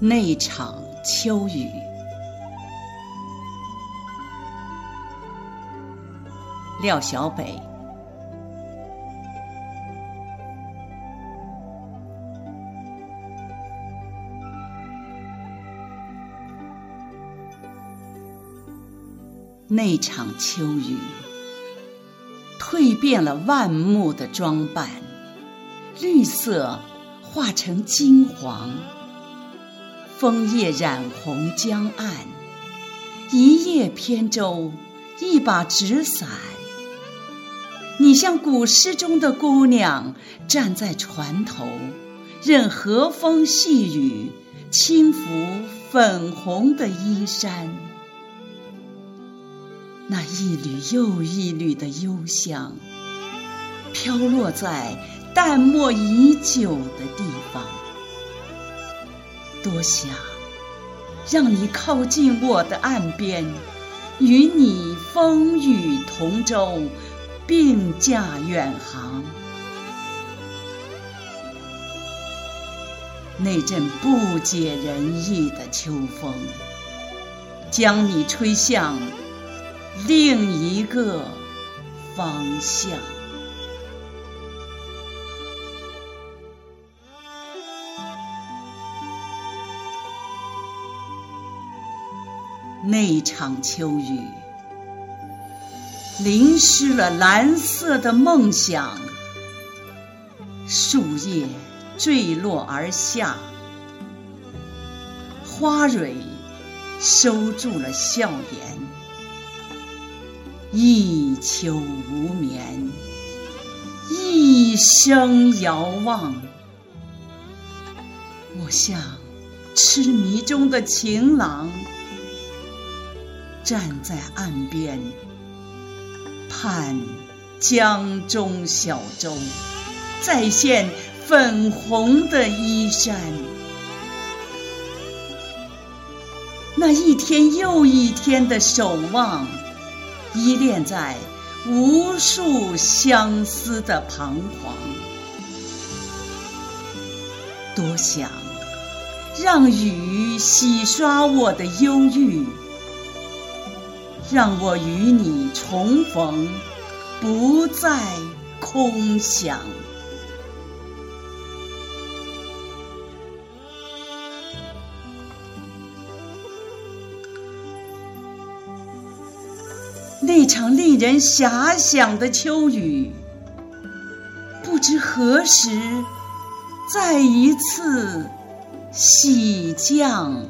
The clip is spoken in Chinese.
那场秋雨，廖小北。那场秋雨，蜕变了万木的装扮，绿色化成金黄，枫叶染红江岸。一叶扁舟，一把纸伞，你像古诗中的姑娘，站在船头，任和风细雨轻拂粉红的衣衫。那一缕又一缕的幽香，飘落在淡漠已久的地方。多想让你靠近我的岸边，与你风雨同舟，并驾远航。那阵不解人意的秋风，将你吹向。另一个方向。那场秋雨，淋湿了蓝色的梦想，树叶坠落而下，花蕊收住了笑颜。一秋无眠，一生遥望。我像痴迷中的情郎，站在岸边，盼江中小舟再现粉红的衣衫。那一天又一天的守望。依恋在无数相思的彷徨，多想让雨洗刷我的忧郁，让我与你重逢，不再空想。那场令人遐想的秋雨，不知何时再一次洗降。